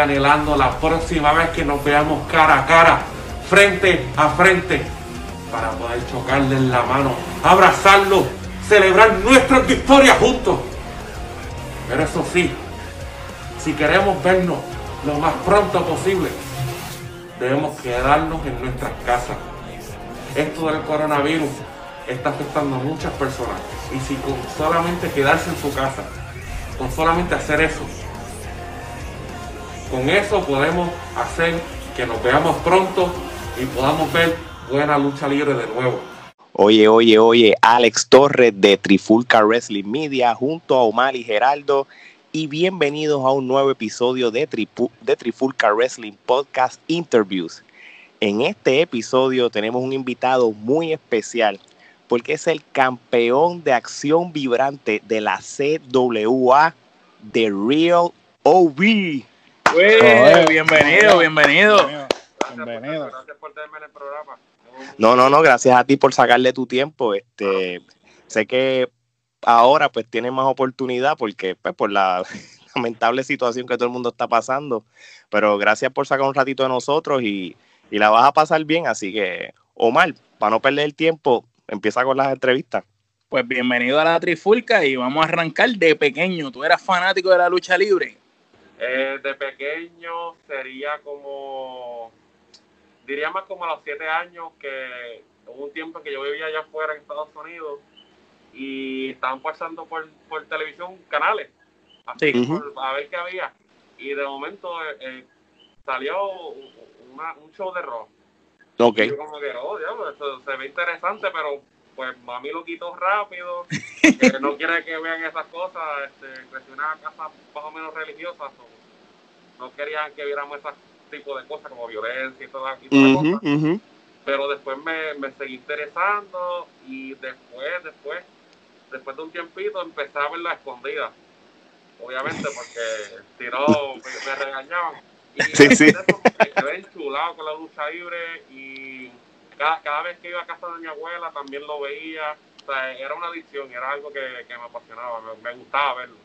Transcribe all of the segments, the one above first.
anhelando la próxima vez que nos veamos cara a cara, frente a frente, para poder chocarle en la mano, abrazarlo, celebrar nuestras victorias juntos. Pero eso sí, si queremos vernos lo más pronto posible, debemos quedarnos en nuestras casas. Esto del coronavirus está afectando a muchas personas. Y si con solamente quedarse en su casa, con solamente hacer eso, con eso podemos hacer que nos veamos pronto y podamos ver buena lucha libre de nuevo. Oye, oye, oye, Alex Torres de Trifulca Wrestling Media junto a Omar y Geraldo y bienvenidos a un nuevo episodio de, de Trifulca Wrestling Podcast Interviews. En este episodio tenemos un invitado muy especial porque es el campeón de acción vibrante de la CWA, The Real OB. Bienvenido, bienvenido. Bienvenido. Gracias por tenerme en el programa. No, no, no, gracias a ti por sacarle tu tiempo. Este, sé que ahora pues tienes más oportunidad porque pues por la lamentable situación que todo el mundo está pasando, pero gracias por sacar un ratito de nosotros y, y la vas a pasar bien, así que Omar, para no perder el tiempo, empieza con las entrevistas. Pues bienvenido a la Trifulca y vamos a arrancar de pequeño. ¿Tú eras fanático de la lucha libre? Eh, de pequeño sería como, diría más como a los siete años, que hubo un tiempo que yo vivía allá afuera en Estados Unidos y estaban pasando por, por televisión canales, así, a ver qué había. Y de momento eh, eh, salió un show de rock Ok. yo como que, oh, eso se ve interesante, pero pues mami lo quitó rápido, que no quiere que vean esas cosas, este, creció una casa más o menos religiosa, no querían que viéramos ese tipo de cosas como violencia y todas cosas. Pero después me, me seguí interesando y después, después, después de un tiempito empecé a verla escondida. Obviamente porque si no me regañaban y sí, sí. me quedé enchulado con la lucha libre y cada, cada vez que iba a casa de mi abuela también lo veía. O sea, era una adicción, era algo que, que me apasionaba, me, gustaba verlo.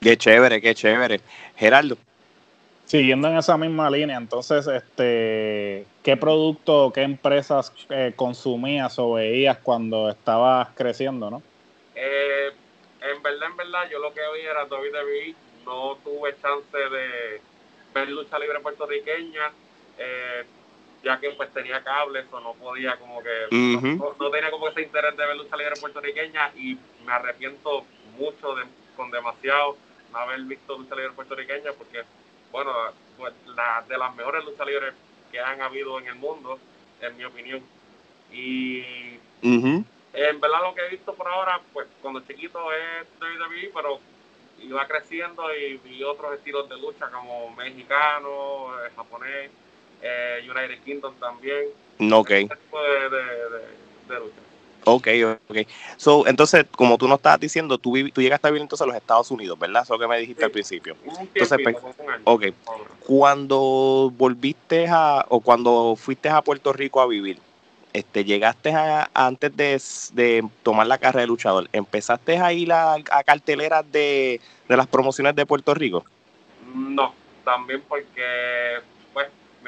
Qué chévere, qué chévere. Gerardo. Siguiendo en esa misma línea, entonces, este, ¿qué producto, qué empresas eh, consumías o veías cuando estabas creciendo, no? Eh, en verdad, en verdad, yo lo que veía era WWE, no tuve chance de, ver lucha libre puertorriqueña, eh, ya que pues tenía cables o no podía como que, no, tenía como ese interés de ver lucha libre puertorriqueña y me arrepiento mucho de, con demasiado no haber visto lucha libre puertorriqueña porque, bueno, pues la, de las mejores lucha libres que han habido en el mundo, en mi opinión. Y en verdad lo que he visto por ahora, pues cuando chiquito es WWE, pero iba creciendo y vi otros estilos de lucha como mexicano, eh, japonés, eh, United Kingdom también. Ok. Ese tipo de, de, lucha. Ok, ok. So, entonces, como tú nos estabas diciendo, tú, tú llegaste a vivir entonces a los Estados Unidos, ¿verdad? Eso que me dijiste al principio. entonces, pues, ok. Cuando volviste a, o cuando fuiste a Puerto Rico a vivir, este, llegaste a, antes de, tomar la carrera de luchador, ¿empezaste a ir a, carteleras de, las promociones de Puerto Rico? No, también porque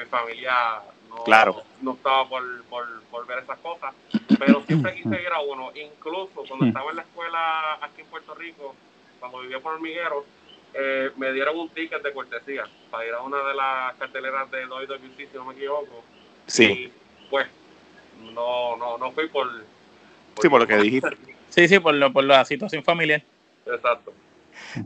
mi familia no, claro. no estaba por, por, ver esas cosas, pero siempre quise ir a uno, incluso cuando estaba en la escuela aquí en Puerto Rico, cuando vivía por hormiguero, eh, me dieron un ticket de cortesía para ir a una de las carteleras de WWC, si no me equivoco. Sí. Y, pues no, no, no fui por, sí, por lo que dijiste. Sí, sí, por, lo, por la situación familiar. Exacto.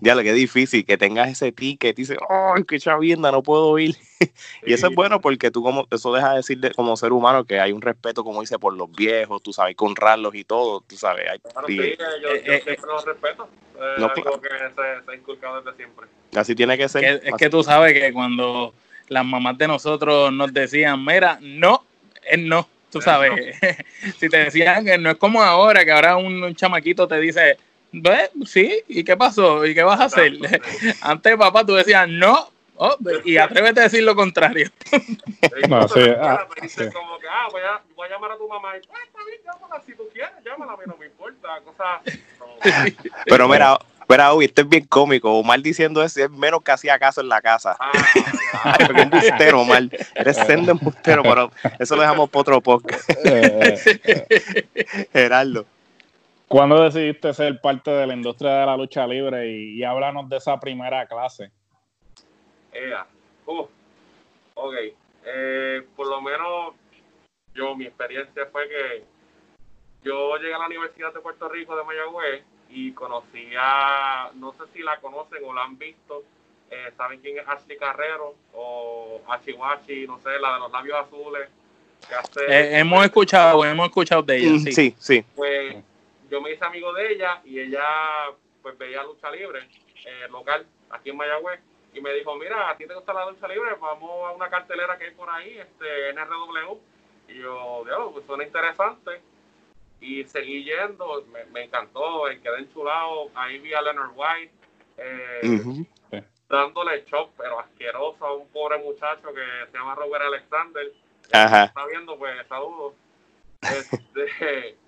Ya lo que es difícil que tengas ese ticket y dices, ¡ay, qué chavienda, no puedo ir! y eso es bueno porque tú como, eso deja de decir como ser humano que hay un respeto, como dice, por los viejos, tú sabes, con honrarlos y todo, tú sabes. Hay, claro, sí, yo, eh, eh, siempre los respeto. Es algo que se, se, ha inculcado desde siempre. Así tiene que ser. Es, es que tú sabes que cuando las mamás de nosotros nos decían, mira, no, es no tú sabes, si te decían que no es como ahora, que ahora un, chamaquito te dice, ve, sí, ¿y qué pasó? ¿Y qué vas a hacer? Antes, papá, tú decías, no, oh, y atrévete a decir lo contrario. no, sí, ah, como que, ah, voy a, voy a llamar a tu mamá y, ah, está bien, llámala si tú quieres, llámala, a mí no me importa, cosas... Pero mira, Pero hoy esto es bien cómico. Omar diciendo eso es menos que hacía caso en la casa. Ah, Ay, qué embustero, Omar. Eres sendo embustero, pero eso lo dejamos para otro podcast. Eh, eh, Gerardo. ¿Cuándo decidiste ser parte de la industria de la lucha libre? Y, y háblanos de esa primera clase. ea. Uh, ok. Eh, por lo menos yo, mi experiencia fue que yo llegué a la Universidad de Puerto Rico de Mayagüez y conocí a, no sé si la conocen o la han visto, eh, saben quién es Ashley Carrero o Achiwachi, no sé, la de los labios azules. Que hace, Eh, hemos escuchado, hemos escuchado de ella, sí. Sí, sí. pues yo me hice amigo de ella y ella pues veía lucha libre eh, local aquí en Mayagüez y me dijo, mira, a ti te gusta la lucha libre, vamos a una cartelera que hay por ahí, este NRW. Y yo, Dios, pues suena interesante. Y seguí yendo, me, me encantó, eh, quedé enchulado. Ahí vi a Leonard White eh, dándole shock, pero asqueroso a un pobre muchacho que se llama Robert Alexander. Ajá. Está viendo, pues saludos. Este,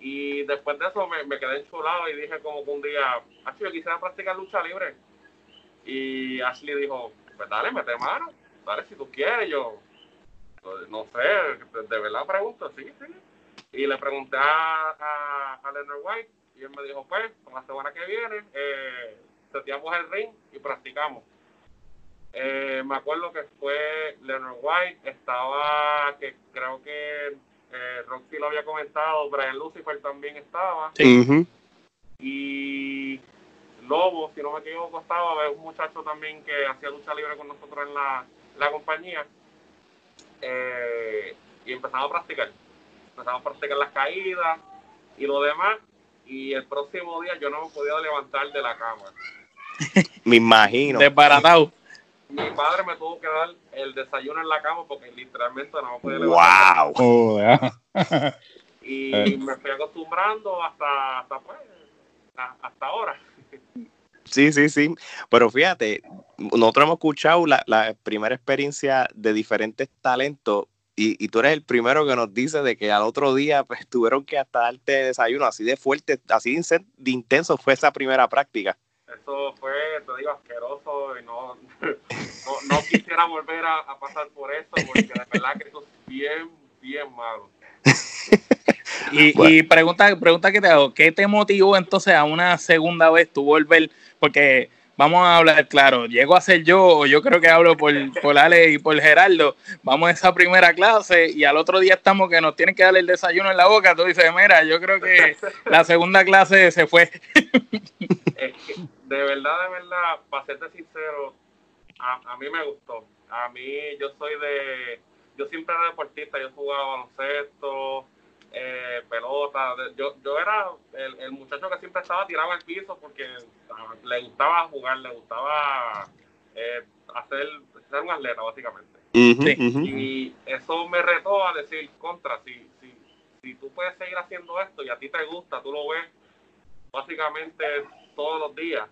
y después de eso me, me quedé enchulado y dije como que un día, yo quisiera practicar lucha libre. Y Ashley dijo, pues dale, mete mano, dale si tú quieres. Yo, no sé, de, verdad pregunto, sí, sí. Y le pregunté a, a, a Leonard White y él me dijo, pues, para la semana que viene, eh, seteamos el ring y practicamos. Eh, me acuerdo que fue Leonard White, estaba, que creo que eh, Roxy lo había comentado, Brian Lucifer también estaba, Sí. Y Lobo, si no me equivoco, estaba, un muchacho también que hacía lucha libre con nosotros en la, la compañía, Eh, y empezamos a practicar, empezamos a practicar las caídas y lo demás, y el próximo día yo no me podía levantar de la cama. Me imagino. Desbaratado. Mi padre me tuvo que dar el desayuno en la cama porque literalmente no me podía levantar. Wow. Y Eh. me fui acostumbrando hasta, hasta pues, hasta ahora. Sí, sí, sí. Pero fíjate, nosotros hemos escuchado la, la primera experiencia de diferentes talentos y, y tú eres el primero que nos dice de que al otro día pues tuvieron que hasta darte desayuno así de fuerte, así de intenso fue esa primera práctica. Eso fue, te digo, asqueroso y no, no, no quisiera volver a, a pasar por eso porque de verdad que eso es bien, bien malo. Y, Bueno. y pregunta, pregunta que te hago, ¿qué te motivó entonces a una segunda vez tu volver? Porque vamos a hablar claro, llego a ser yo, o yo creo que hablo por, por Ale y por Gerardo, vamos a esa primera clase y al otro día estamos que nos tienen que dar el desayuno en la boca, tú dices, mira, yo creo que la segunda clase se fue. Es que, de verdad, de verdad, para serte sincero, a, a mí me gustó. A mí, yo soy de. Yo siempre era deportista, yo jugaba baloncesto, eh, pelota. yo, yo era el, el muchacho que siempre estaba tirado al piso porque ah, le gustaba jugar, le gustaba eh, hacer, ser un atleta, básicamente. Sí. Y eso me retó a decir, contra, si, si, si tú puedes seguir haciendo esto y a ti te gusta, tú lo ves básicamente todos los días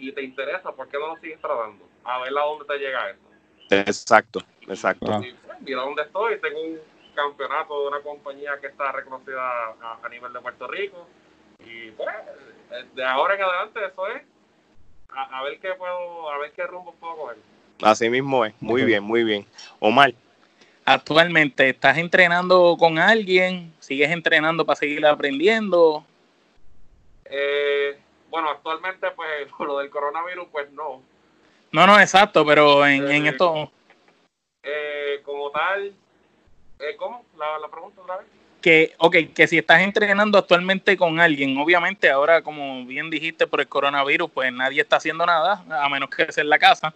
y te interesa, ¿por qué no lo sigues tratando? A ver a dónde te llega eso. Exacto, exacto. Ah. Y pues, mira dónde estoy, tengo un campeonato de una compañía que está reconocida a, a nivel de Puerto Rico y pues eh, de ahora en adelante eso es a, a ver qué puedo, a ver qué rumbo puedo coger. Así mismo es. Muy bien, muy bien. Omar, Actualmente, ¿estás entrenando con alguien? ¿Sigues entrenando para seguir aprendiendo? Eh, bueno, actualmente pues lo del coronavirus pues no, No, no, exacto, pero en, en Eh, esto, eh, como tal, eh, ¿cómo? La, la pregunta otra vez. que, ok, que si estás entrenando actualmente con alguien, obviamente ahora, como bien dijiste, por el coronavirus, pues nadie está haciendo nada, a menos que sea en la casa.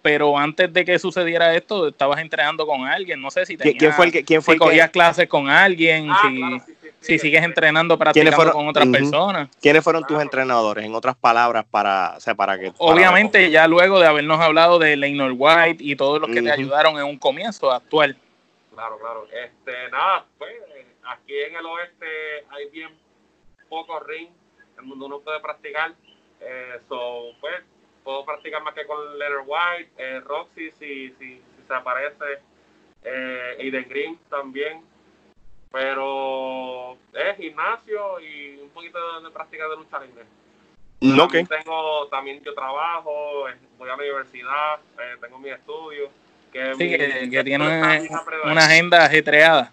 Pero antes de que sucediera esto, estabas entrenando con alguien. No sé si ¿quién, tenías, quién fue el que, quién fue si el que- cogías clases con alguien, Ah, si, claro, sí, sí, sí, si sigues entrenando, practicando fueron? con otras personas. quiénes fueron tus entrenadores? En otras palabras, para, o sea, para que. para- Obviamente, ya luego de habernos hablado de Leinor White y todos los que te ayudaron en un comienzo actual. Claro, claro. Este, nada, pues aquí en el oeste hay bien pocos ring en donde uno puede practicar. Eh, so, pues, puedo practicar más que con Leonard White, eh, Roxy si, si, si se aparece, eh, Aiden Green también. Pero es gimnasio y un poquito de, de práctica de lucha libre. No, También ok. tengo, también yo trabajo, eh, voy a la universidad, eh, tengo mis estudios. Que Sí, mi- que, que tiene una, agenda ajetreada.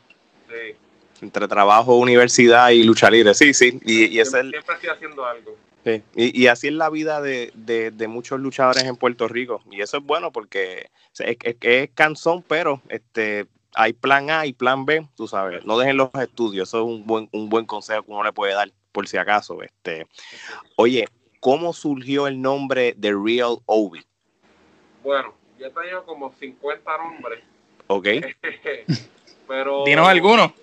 Sí. Entre trabajo, universidad y lucha libre. Sí, sí. Y, es siempre, el- siempre estoy haciendo algo. Sí, Y, y así es la vida de, de- de muchos luchadores en Puerto Rico. Y eso es bueno porque es, es- es cansón, pero este hay plan A y plan B, tú sabes. No dejen los estudios. Eso es un buen, un buen consejo que uno le puede dar, por si acaso. Este, oye, ¿cómo surgió el nombre de Real Obi? Bueno, yo he tenido como 50 nombres, ¿Ok? pero... Dinos alguno.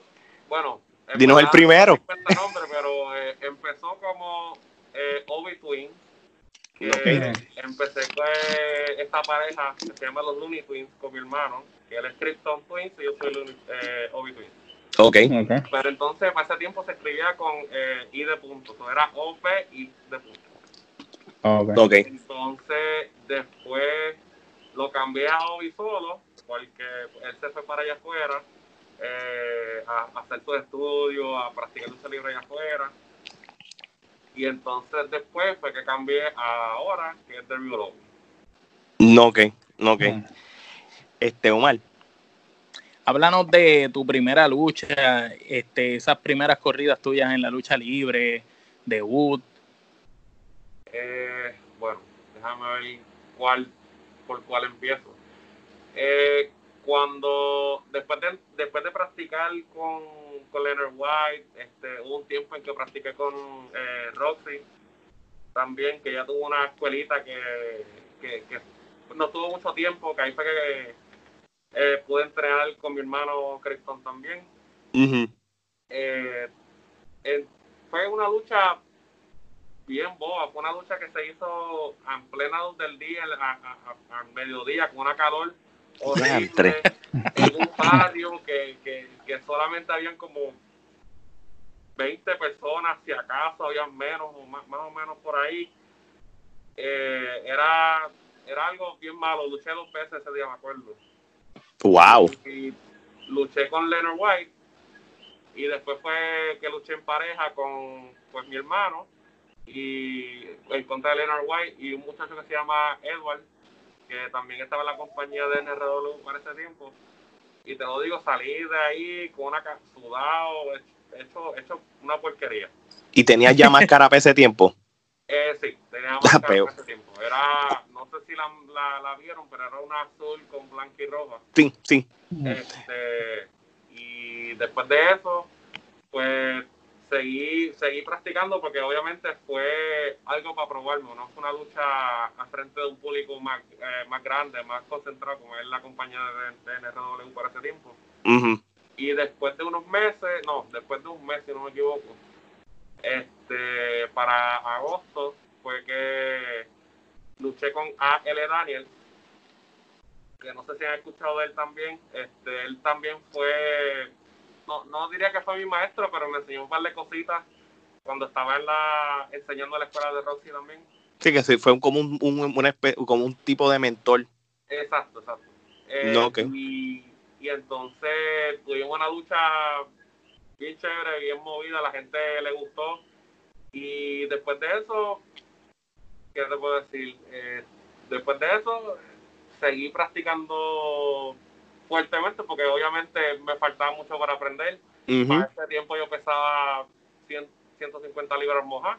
Bueno, en Dinos el primero. 50 nombres, pero eh, empezó como eh, Obi Twin. que Ok. Empecé con eh, esta pareja que se llama los Looney Twins con mi hermano, que él es Krypton Twins y yo soy Looney- eh, Obi Twin. Ok. Ok. Pero entonces, para ese tiempo se escribía con eh, I de punto, o era OP y de punto. Ok. Ok. Entonces, después lo cambié a Obi solo, porque él se fue para allá afuera, eh, a, a hacer su estudio, a practicar lucha libre allá afuera. Y entonces después fue que cambié a ahora, que es Derby Lobo. No, ok. No, ok. Mm. Este, Omar. Háblanos de tu primera lucha, este, esas primeras corridas tuyas en la lucha libre, debut. Eh, bueno, déjame ver cuál, por cuál empiezo. Eh, cuando, después de, después de practicar con, con Leonard White, este, hubo un tiempo en que practiqué con eh, Roxy, también, que ya tuvo una escuelita que, que, que no tuvo mucho tiempo, que ahí fue que eh, pude entrenar con mi hermano Creston también. Eh, eh, fue una lucha bien boba, fue una lucha que se hizo en plena luz del día, al mediodía, con una calor horrible, en un barrio que, que, que solamente habían como 20 personas, si acaso habían menos o más, más o menos por ahí. Eh, era, era algo bien malo, luché dos veces ese día, me acuerdo. Wow. y luché con Leonard White. Y después fue que luché en pareja con pues mi hermano y en contra de Leonard White y un muchacho que se llama Edward que también estaba en la compañía de NRW para ese tiempo y te lo digo salí de ahí con una sudado hecho, hecho una porquería ¿Y tenías ya máscara para ese tiempo? eh, sí, tenía Ah, máscara en ese tiempo. Era, no sé si la, la, la vieron, pero era una azul con blanca y roja. Sí, sí. Este, y después de eso, pues seguí, seguí practicando porque obviamente fue algo para probarme, no fue una lucha al frente de un público más, eh, más grande, más concentrado, como es la compañía de, de NRW por ese tiempo. Y después de unos meses, no, después de un mes, si no me equivoco, este, para agosto fue que luché con A.L. Daniel, que no sé si han escuchado de él también. Este, él también fue, no, no diría que fue mi maestro, pero me enseñó un par de cositas cuando estaba en la, enseñando en la escuela de Roxy también. Sí, que sí, fue un- como un, un- una espe- como un tipo de mentor. Exacto, exacto. Eh, No, y, y entonces tuvimos una lucha bien chévere, bien movida, la gente le gustó. Y después de eso, ¿qué te puedo decir? Eh, después de eso, seguí practicando fuertemente porque obviamente me faltaba mucho para aprender. Para ese tiempo yo pesaba 100, 150 libras mojadas.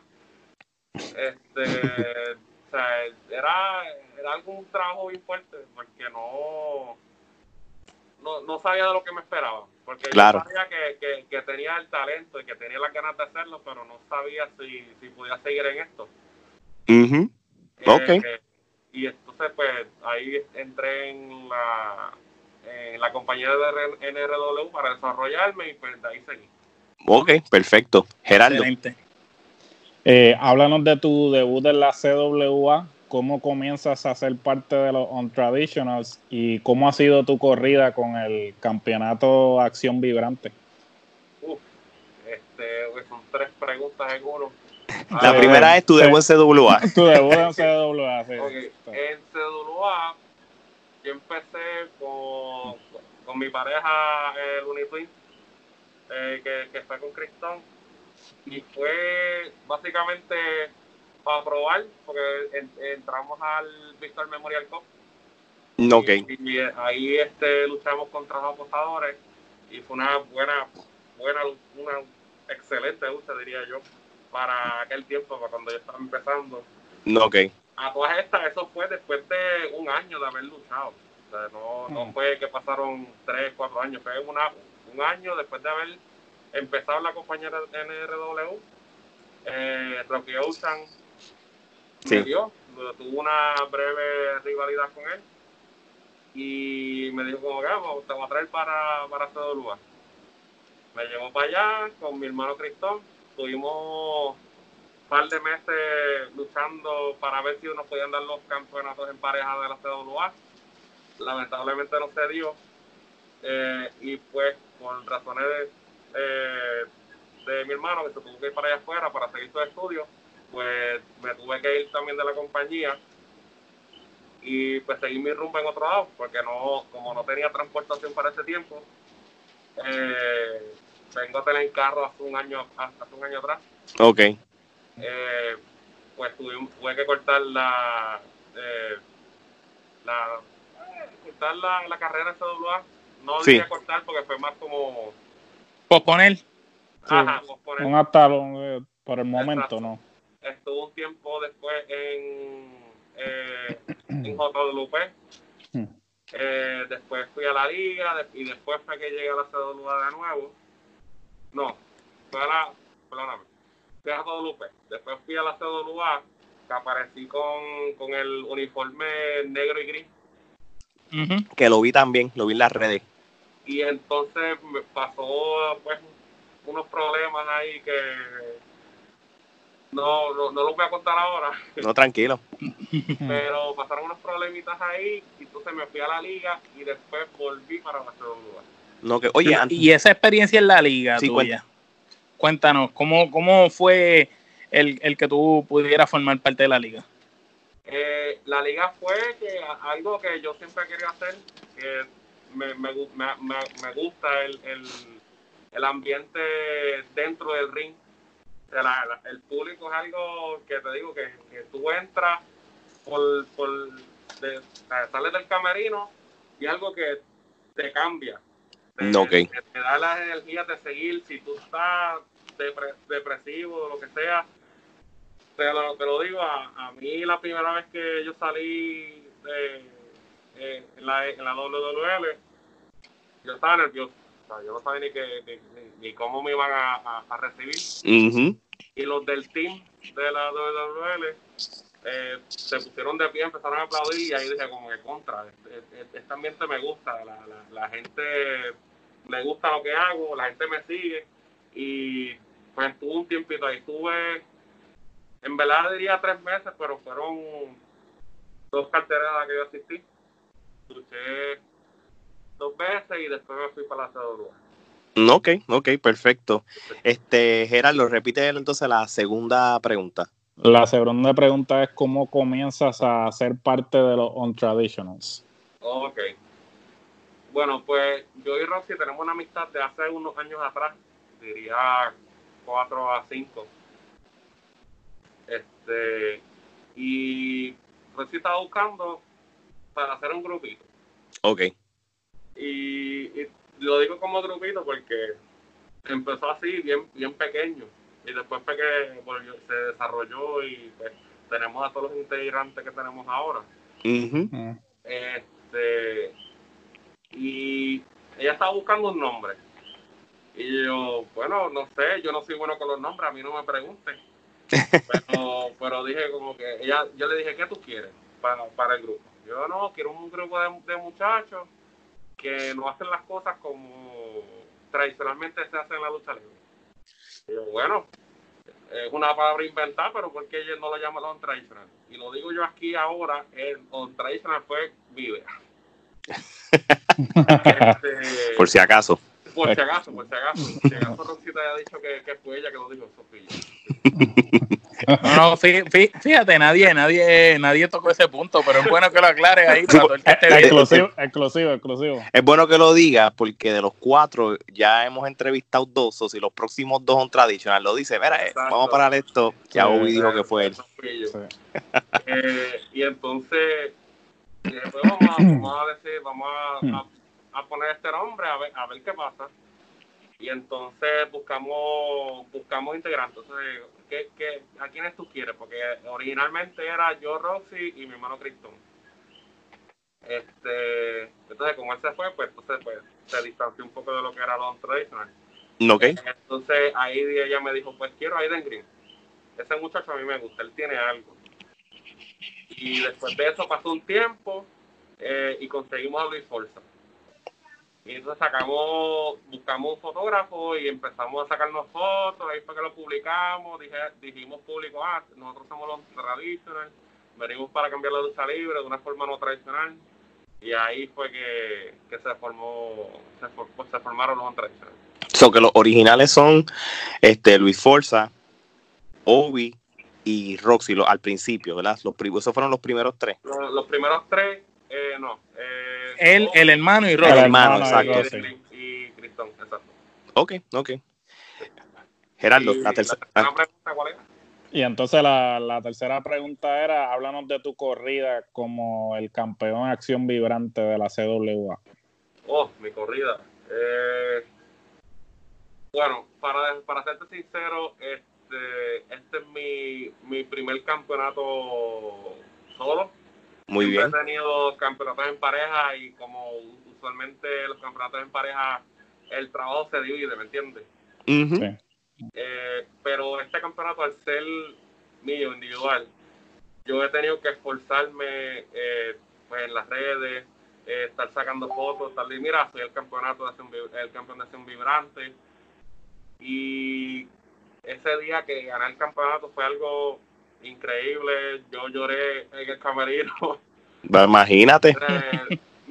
Este, o sea, era, era algún trabajo bien fuerte porque no, no, no sabía de lo que me esperaba. Porque Claro. yo sabía que, que, que tenía el talento y que tenía las ganas de hacerlo, pero no sabía si, si podía seguir en esto. Ujú. Ok. Eh, y entonces, pues, ahí entré en la, en la compañía de NRW para desarrollarme y pues de ahí seguí. Ok, perfecto. Gerardo. Excelente. Eh, háblanos de tu debut en la CWA, cómo comienzas a ser parte de los On-Traditionals y cómo ha sido tu corrida con el campeonato Acción Vibrante. Uf, este, pues, son tres preguntas en uno. La Ah, primera es tu debut en CWA. Tu debut en CWA, sí. ok, En CWA, yo empecé con, con mi pareja, el Unitwin, eh, que, que fue con Cristón. Y fue básicamente para probar, porque entramos al Victor Memorial Cup. Ok. Y, ahí este, luchamos contra los apostadores y fue una buena, buena, una excelente lucha, diría yo, para aquel tiempo, para cuando yo estaba empezando. Ok. A todas estas, eso fue después de un año de haber luchado. O sea, no, no mm. fue que pasaron tres, cuatro años, fue una, un año después de haber empezado la compañía NRW. Eh, Rocky Ocean sí. me dio, tuvo una breve rivalidad con él y me dijo como que te voy a traer para, para lugar. Me llevó para allá con mi hermano Cristón, tuvimos par de meses luchando para ver si nos podían dar los campeonatos en pareja de la CWA. Lamentablemente no se dio. Eh, y pues por razones de, eh, de mi hermano que se tuvo que ir para allá afuera para seguir su estudio, pues me tuve que ir también de la compañía y pues seguir mi rumbo en otro lado, porque no, como no tenía transportación para ese tiempo, eh, vengo a tener carro hace un año, hace un año atrás. Ok. Eh, pues tuve, tuve, que cortar la, eh, la cortar la, la carrera CWA. No sí. cortar porque fue más como posponer. Ajá, posponer. Un atalón eh, por el momento, ¿no? Estuvo un tiempo después en eh, en JWP. Hmm. Eh, después fui a la liga y después fue que llegué a la CWA de nuevo. No, fui a la, perdóname, fui a. Después fui a la CWA, que aparecí con, con el uniforme negro y gris. Que lo vi también, lo vi en las redes. Y entonces me pasó pues unos problemas ahí que no, no, no lo voy a contar ahora. No, tranquilo. Pero pasaron unos problemitas ahí, y entonces me fui a la liga y después volví para la lugar. No, que, oye, y esa experiencia en la liga tuya, cuéntanos, ¿cómo, cómo fue el, el, que tú pudieras formar parte de la liga? Eh, la liga fue que algo que yo siempre quería hacer, que me, me, me, me gusta el, el, el ambiente dentro del ring el público es algo que te digo que, tú entras por, por sales del camerino y algo que te cambia. Te, da la energía de seguir. Si tú estás depresivo o lo que sea, te lo, te lo digo, a, mí la primera vez que yo salí de, eh, en, la, en la WWL, yo estaba nervioso. yo no sabía ni, que, ni, cómo me iban a, a, recibir. Y los del team de la WWL eh, se pusieron de pie, empezaron a aplaudir y ahí dije como que contra, este, este, este ambiente me gusta, la, la, gente me gusta lo que hago, la gente me sigue. Y pues estuve un tiempito ahí, estuve en verdad diría tres meses, pero fueron dos carteras que yo asistí, luché dos veces y después me fui para la CWA. Ok, ok, perfecto. Este, Gerardo, repite entonces la segunda pregunta. La segunda pregunta es cómo comienzas a ser parte de los On-Traditionals. Ok. Bueno, pues yo y Roxy tenemos una amistad de hace unos años atrás, diría cuatro a cinco. Este, y Roxy estaba buscando para hacer un grupito. Ok. y lo digo como grupito porque empezó así, bien, bien pequeño. Y después fue que se desarrolló y pues, tenemos a todos los integrantes que tenemos ahora. Este, y ella estaba buscando un nombre. Y yo, bueno, no sé, yo no soy bueno con los nombres, a mí no me pregunten. pero, pero dije como que, ella, yo le dije, ¿qué tú quieres para, para el grupo? Yo no, quiero un grupo de, de muchachos que no hacen las cosas como tradicionalmente se hace en la lucha libre. Y yo, bueno, es una palabra inventada, pero ¿por qué ellos no lo llaman on traditional? Y lo digo yo aquí ahora, el on traditional fue vive. este, por si acaso. Por si acaso, por si acaso. Si acaso Rosita haya dicho que, que, fue ella que lo dijo, Sofía. No, no, fíjate, nadie, nadie, nadie tocó ese punto, pero es bueno que lo aclare ahí para todo el que. Exclusivo, exclusivo, exclusivo. Es bueno que lo diga porque de los cuatro ya hemos entrevistado dos, o si los próximos dos son tradicional, lo dice, mira, eh, vamos a parar esto, ya Bobby dijo que fue él. Eh, y entonces, después vamos a, vamos a decir, vamos a, a, poner este nombre a ver, a ver qué pasa y entonces buscamos buscamos integrantes. Entonces, ¿qué, qué, a quiénes tú quieres? Porque originalmente era yo, Roxy y mi hermano Cristón. Este, entonces, como él se fue, pues entonces pues, se distanció un poco de lo que era lo tradicional. Okay. Entonces ahí ella me dijo, pues quiero a Aiden Green. Ese muchacho a mí me gusta, él tiene algo. Y después de eso pasó un tiempo eh, y conseguimos a Luis Forza. Y entonces sacamos, buscamos un fotógrafo y empezamos a sacarnos fotos, ahí fue que lo publicamos, dije, dijimos público, ah, nosotros somos los tradicionales, venimos para cambiar la lucha libre de una forma no tradicional, y ahí fue que, se formó, se, pues, se formaron los tradicionales. So que los originales son este Luis Forza, Obi y Roxy al principio, ¿verdad? Los, esos fueron los primeros tres. los primeros tres eh, no. Eh, él, el hermano y Rocky. El hermano, exacto. Y, Cristón, exacto. Ok, ok. Gerardo, la tercera. pregunta, ¿cuál era? Y entonces la, la, tercera pregunta era, háblanos de tu corrida como el campeón acción vibrante de la CWA. Oh, mi corrida. Eh, bueno, para, para serte sincero, este, este es mi, mi primer campeonato solo muy bien. He tenido campeonatos en pareja y como usualmente los campeonatos en pareja, el trabajo se divide, ¿me entiendes? Eh, pero este campeonato, al ser mío, individual, yo he tenido que esforzarme eh, pues, en las redes, eh, estar sacando fotos, estar de, mira, soy el campeonato de el campeón de acción vibrante. Y ese día que gané el campeonato fue algo increíble. Yo lloré en el camerino. Imagínate.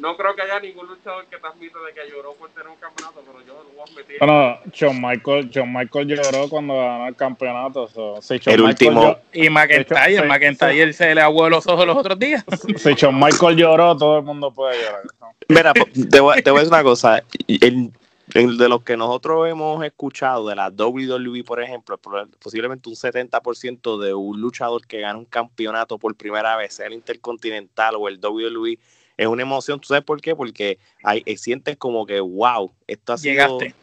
No creo que haya ningún luchador que transmita de que lloró por tener un campeonato, pero yo lo voy a admitir. Bueno, John Michael, John Michael lloró cuando ganó el campeonato. el último. y McIntyre, McIntyre se le aguó los ojos los otros días. Si John Michael lloró, todo el mundo puede llorar. Mira, te voy, te voy a decir una cosa. El, de los que nosotros hemos escuchado de la WWE, por ejemplo, posiblemente un 70% de un luchador que gana un campeonato por primera vez, sea el Intercontinental o el WWE, es una emoción. ¿Tú sabes por qué? Porque hay, eh, sientes como que, wow, esto ha sido... Llegaste.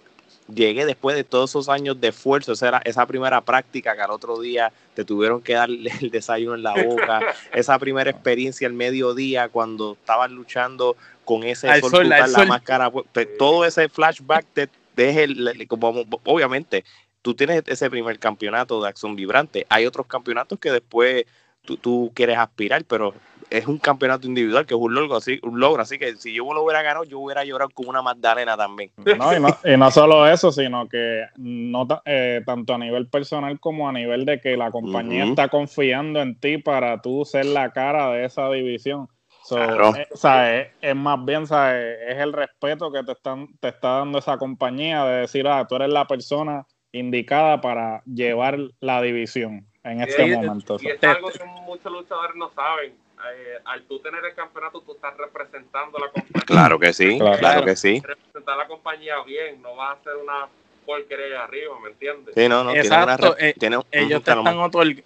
Llegué después de todos esos años de esfuerzo, esa, era, esa primera práctica que al otro día te tuvieron que darle el desayuno en la boca, esa primera experiencia al mediodía cuando estabas luchando con ese sol, la máscara, pues, todo ese flashback te deja el, como, obviamente tú tienes ese primer campeonato de acción vibrante, hay otros campeonatos que después tú, quieres aspirar, pero es un campeonato individual que es un logro, así, un logro, así que si yo lo hubiera ganado, yo hubiera llorado como una Magdalena también. No, y no, y no solo eso, sino que no eh, tanto a nivel personal como a nivel de que la compañía está confiando en ti para tú ser la cara de esa división. Eh, es, más bien, es el respeto que te, están, te está dando esa compañía de decir, ah, tú eres la persona indicada para llevar la división en este momento. Y es algo que muchos luchadores no saben. Eh, al tú tener el campeonato, tú estás representando la compañía. Claro que sí, claro, que sí. Representar la compañía bien, no va a ser una porquería arriba, ¿me entiendes? Sí, no, no, Exacto. Eh, ellos, te están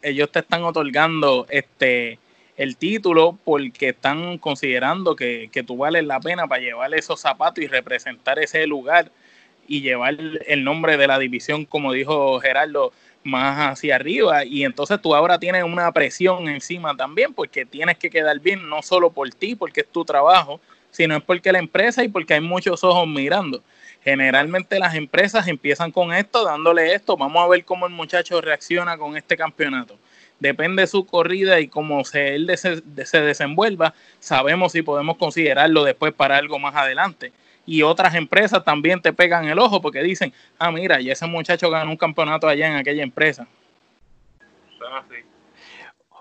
ellos te están otorgando este el título porque están considerando que, que tú vales la pena para llevar esos zapatos y representar ese lugar y llevar el nombre de la división, como dijo Gerardo, más hacia arriba. Y entonces tú ahora tienes una presión encima también porque tienes que quedar bien, no solo por ti, porque es tu trabajo, sino es porque la empresa y porque hay muchos ojos mirando. Generalmente las empresas empiezan con esto, dándole esto, vamos a ver cómo el muchacho reacciona con este campeonato depende de su corrida y cómo se, él se, desenvuelva, sabemos si podemos considerarlo después para algo más adelante. Y otras empresas también te pegan el ojo porque dicen, ah, mira, y ese muchacho ganó un campeonato allá en aquella empresa.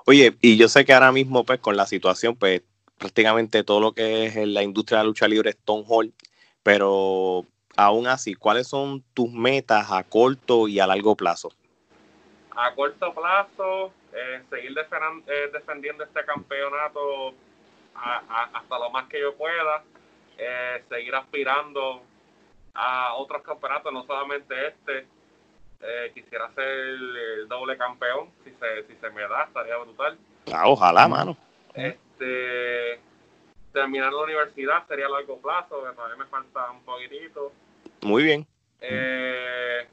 Oye, y yo sé que ahora mismo, pues, con la situación, pues, prácticamente todo lo que es la industria de la lucha libre es Stone Hall, pero aún así, ¿cuáles son tus metas a corto y a largo plazo? a corto plazo, eh, seguir eh, defendiendo este campeonato hasta lo más que yo pueda, eh, seguir aspirando a otros campeonatos, no solamente este. quisiera ser el, doble campeón, si se, si se me da, estaría brutal. Ah, ojalá, mano. Este, terminar la universidad sería a largo plazo, todavía me falta un poquitito. Muy bien. Eh,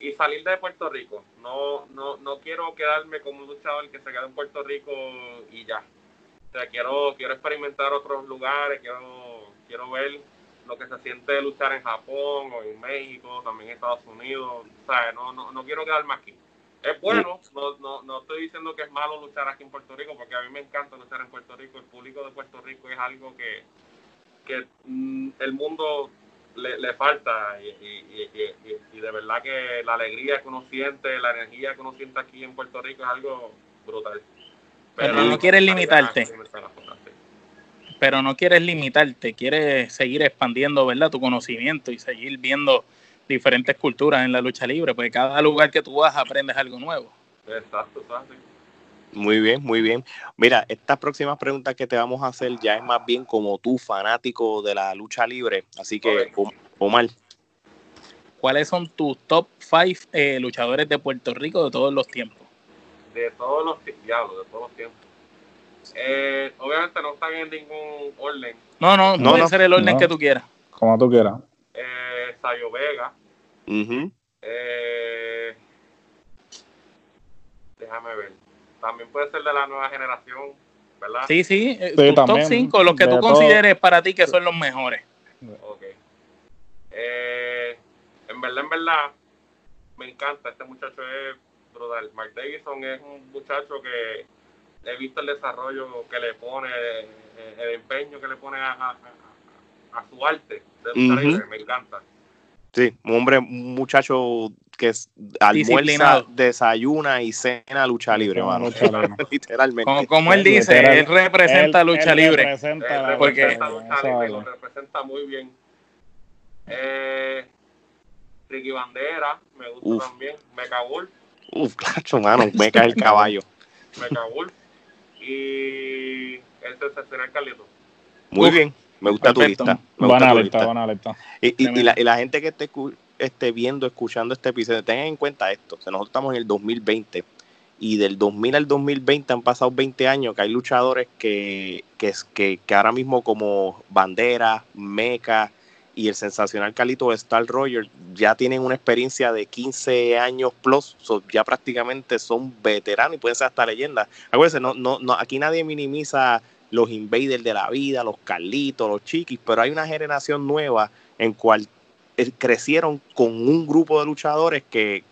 y salir de Puerto Rico. No, no, no quiero quedarme como un luchador que se queda en Puerto Rico y ya. O sea, quiero, quiero experimentar otros lugares, quiero, quiero ver lo que se siente luchar en Japón o en México, también en Estados Unidos. O no, no, no quiero quedarme aquí. Es bueno, no, no, no estoy diciendo que es malo luchar aquí en Puerto Rico, porque a mí me encanta luchar en Puerto Rico. El público de Puerto Rico es algo que, que mm, el mundo le, le falta y, y, y, de verdad que la alegría que uno siente, la energía que uno siente aquí en Puerto Rico es algo brutal. Pero, no quieres limitarte. Pero no quieres limitarte, quieres seguir expandiendo, ¿verdad? Tu conocimiento y seguir viendo diferentes culturas en la lucha libre, porque cada lugar que tú vas aprendes algo nuevo. Exacto, exacto. Muy bien, muy bien. Mira, estas próximas preguntas que te vamos a hacer ya es más bien como tú, fanático de la lucha libre. Así que, Omar. ¿Cuáles son tus top 5 eh, luchadores de Puerto Rico de todos los tiempos? De todos los tiempos, de todos los tiempos. Eh, obviamente no están en ningún orden. No, no, no puede ser el orden que tú quieras. Como tú quieras. Eh, Sayo Vega. eh, déjame ver también puede ser de la nueva generación, ¿verdad? Sí, sí, eh, top 5, los que tú consideres para ti que son los mejores. Ok. Eh, en verdad, en verdad, me encanta, este muchacho es brutal. Mark Davison es un muchacho que he visto el desarrollo que le pone, el empeño que le pone a, su arte de me encanta. Sí, un hombre, un muchacho que almuerza, desayuna y cena lucha libre, mano. Literalmente. Como, él dice, él representa lucha libre. Representa porque lucha libre, lo representa muy bien. Eh, Ricky Bandera, me gusta también. Mecha Wolf. Uf, claro, mano, Mecha el caballo. Mecha Wolf. Y el sensacional Carlito. Muy bien, me gusta tu lista. Me buena lista, buena lista. Y, y, la, y la gente que esté esté viendo, escuchando este episodio, tengan en cuenta esto. nosotros estamos en el 2020 y del 2000 al 2020 han pasado 20 años que hay luchadores que, que, que, ahora mismo como Bandera, Meca y el sensacional Calito Star Roger ya tienen una experiencia de 15 años plus, ya prácticamente son veteranos y pueden ser hasta leyendas. Acuérdense, no, no, no, aquí nadie minimiza los invaders de la vida, los Carlitos, los Chiquis, pero hay una generación nueva en cual crecieron con un grupo de luchadores que,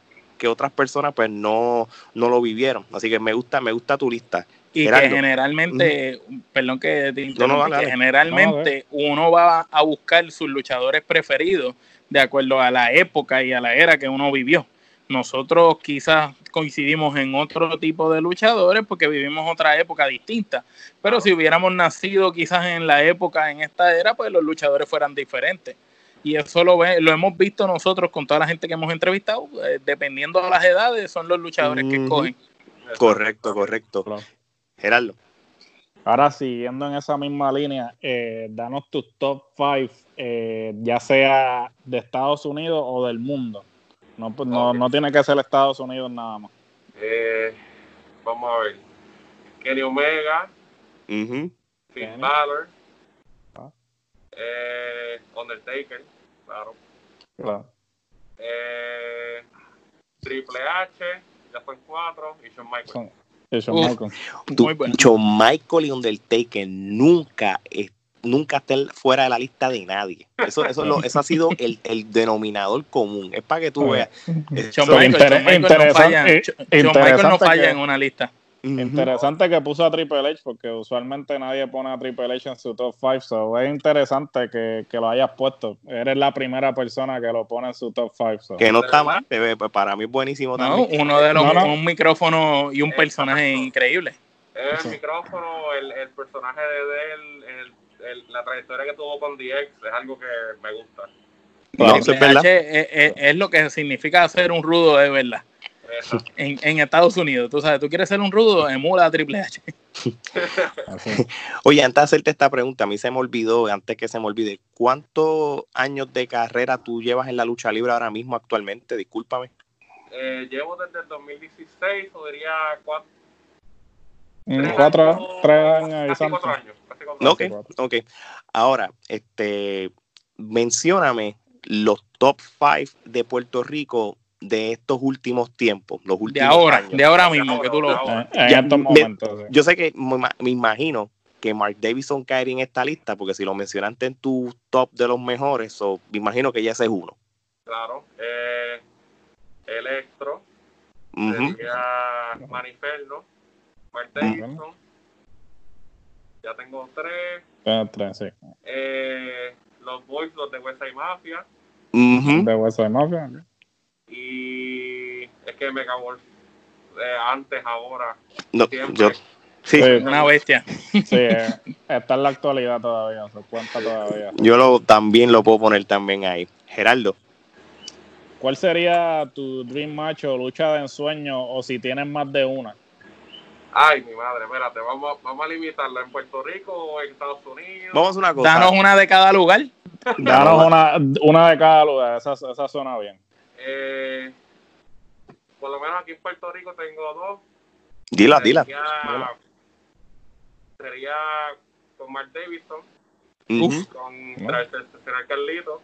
otras personas pues no, no lo vivieron. Así que me gusta, me gusta tu lista. Y que generalmente, perdón que te que generalmente uno va a buscar sus luchadores preferidos de acuerdo a la época y a la era que uno vivió. Nosotros quizás coincidimos en otro tipo de luchadores porque vivimos otra época distinta. Pero si hubiéramos nacido quizás en la época, en esta era, pues los luchadores fueran diferentes y eso lo, lo hemos visto nosotros con toda la gente que hemos entrevistado, eh, dependiendo de las edades, son los luchadores que escogen. Correcto, correcto. Gerardo. Ahora, siguiendo en esa misma línea, eh, danos tus top 5, eh, ya sea de Estados Unidos o del mundo. No, pues, no, no tiene que ser Estados Unidos nada más. vamos a ver. Kenny Omega, uh Finn Balor, eh, Undertaker, claro. Claro. Eh, Triple H, ya son cuatro, y Shawn Michaels. Y Shawn Michaels. Muy bueno. Shawn Michael y Undertaker nunca nunca estén fuera de la lista de nadie. Eso, eso, lo, eso ha sido el, el, denominador común. Es para que tú veas. Michael, Michael, no falla, Michael no falla en una lista. Interesante que puso a Triple H porque usualmente nadie pone a Triple H en su top 5. So es interesante que, lo hayas puesto. Eres la primera persona que lo pone en su top 5. Que no está mal, pues para mí es buenísimo también. Uno de los un micrófono y un personaje increíble. El micrófono, el, el personaje de él, el, la trayectoria que tuvo con DX es algo que me gusta. No, es, verdad. Es, es, lo que significa ser un rudo de verdad. En, en Estados Unidos. Tú sabes, tú quieres ser un rudo, emula a Triple H. Oye, antes de hacerte esta pregunta, a mí se me olvidó, antes que se me olvide, ¿cuántos años de carrera tú llevas en la lucha libre ahora mismo actualmente? Discúlpame. Eh, llevo desde el 2016, o diría cuatro, tres Cuatro, años, tres años casi cuatro años. Casi cuatro Ok, años. ok. Ahora, este, mencióname los top 5 de Puerto Rico de estos últimos tiempos, los De últimos ahora, años. de ahora De mismo, ahora, que tú lo ahora. En, Ya, estos me- momentos. sí. Yo sé que me, ima- me imagino que Mark Davidson caería en esta lista, porque si lo mencionaste en tu top de los mejores, so, me imagino que ya ese es uno. Claro. Eh, Electro, Ujú. sería Maniferno, Mark Davidson. Ya tengo tres. Tres, tres, sí. Eh, los Boys, los de West Side Mafia. De West Side Mafia. Y es que me acabó el- eh, antes, ahora. No, Siempre. yo, sí, Sí. Una bestia. Sí, eh, está en la actualidad todavía, se cuenta todavía. yo lo, también lo puedo poner también ahí. Gerardo, ¿Cuál sería tu dream match o lucha de ensueño o si tienes más de una? Ay, mi madre, espérate, vamos, vamos a limitarla en Puerto Rico o en Estados Unidos. vamos a una cosa. Danos una de cada lugar. Danos una, una de cada lugar, esa, esa suena bien. Eh, por lo menos aquí en Puerto Rico tengo dos. Dila, dila. Sería, Dila. sería con Mark Davidson, Ujú. con No. tradicional Carlito.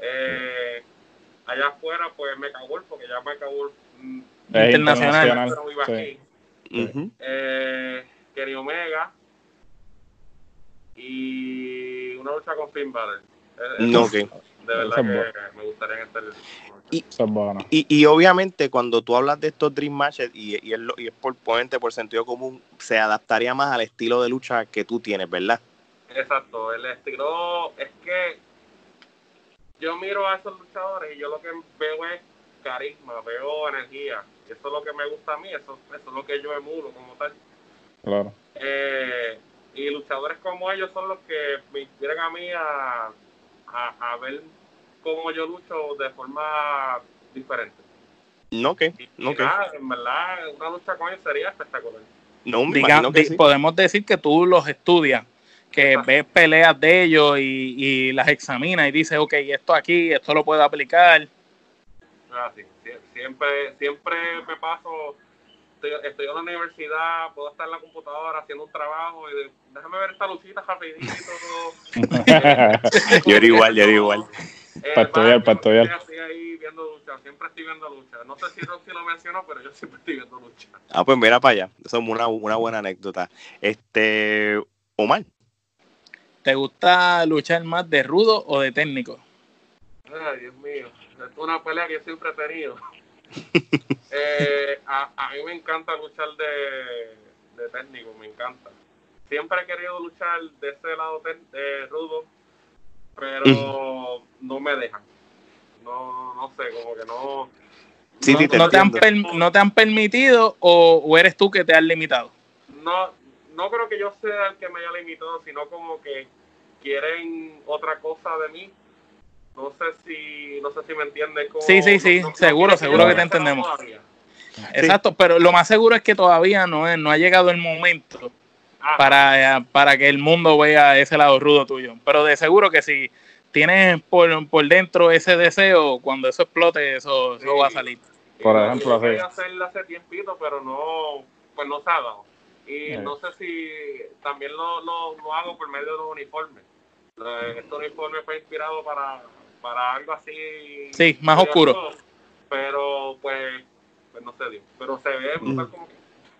Eh, allá afuera, pues me cagó porque ya me cagó mm, Es Internacional. pero vive sí. aquí. Ujú. Eh, Kenny Omega y una lucha con Finn Balor. Eh, No, eso, ok. De verdad es que me gustaría en Eso es bueno. Y, y obviamente cuando tú hablas de estos Dream Matches y, y es, lo- y es por ponente, por sentido común, se adaptaría más al estilo de lucha que tú tienes, ¿verdad? Exacto, el estilo es que yo miro a esos luchadores y yo lo que veo es carisma, veo energía. Eso es lo que me gusta a mí, eso, eso es lo que yo emulo como tal. Claro. Eh, y luchadores como ellos son los que me inspiran a mí a, a, a ver cómo yo lucho de forma diferente. No, y no, nada, en verdad, una lucha con ellos sería espectacular. No, me Diga- imagino que di- sí. Podemos decir que tú los estudias, que Exacto. ves peleas de ellos y, y las examinas y dices, ok, esto aquí, esto lo puedo aplicar. Ah, sí. Sie- Siempre, siempre me paso, estoy, estoy en la universidad, puedo estar en la computadora haciendo un trabajo y de- déjame ver esta luchita rapidito. Yo era igual, yo era igual. Eh, Para estudiar, para estudiar. Estoy ahí viendo lucha, siempre estoy viendo lucha. No sé si Roxy lo mencionó, pero yo siempre estoy viendo lucha. Ah, pues mira para allá. Eso es una, una buena anécdota. Este, Omar, ¿Te gusta luchar más de rudo o de técnico? Ay, Dios mío, es una pelea que yo siempre he tenido. Eh, a, a mí me encanta luchar de, de técnico, me encanta. Siempre he querido luchar de ese lado ten- de rudo, pero no me dejan. No, no sé, como que no. Sí, no, sí, te ¿No te, han per- ¿No te han permitido o, o eres tú que te has limitado? no, no creo que yo sea el que me haya limitado, sino como que quieren otra cosa de mí. No sé si, no sé si me entiendes. Como, Sí, sí, sí, seguro, seguro que te entendemos. todavía. Exacto, pero lo más seguro es que todavía no, es- no ha llegado el momento Ajá. para, para que el mundo vea ese lado rudo tuyo. Pero de seguro que si tienes por, por dentro ese deseo, cuando eso explote, eso, eso va a salir. Por ejemplo, yo sí. quería hacerlo hace tiempito, pero no, pues no se ha dado. Y Sí. no sé si también lo, lo, lo hago por medio de los uniformes. Eh, Este uniforme fue inspirado para, para algo así. Sí, más oscuro. Pero pues, pues no se dio. Pero se ve brutal Mm. como que.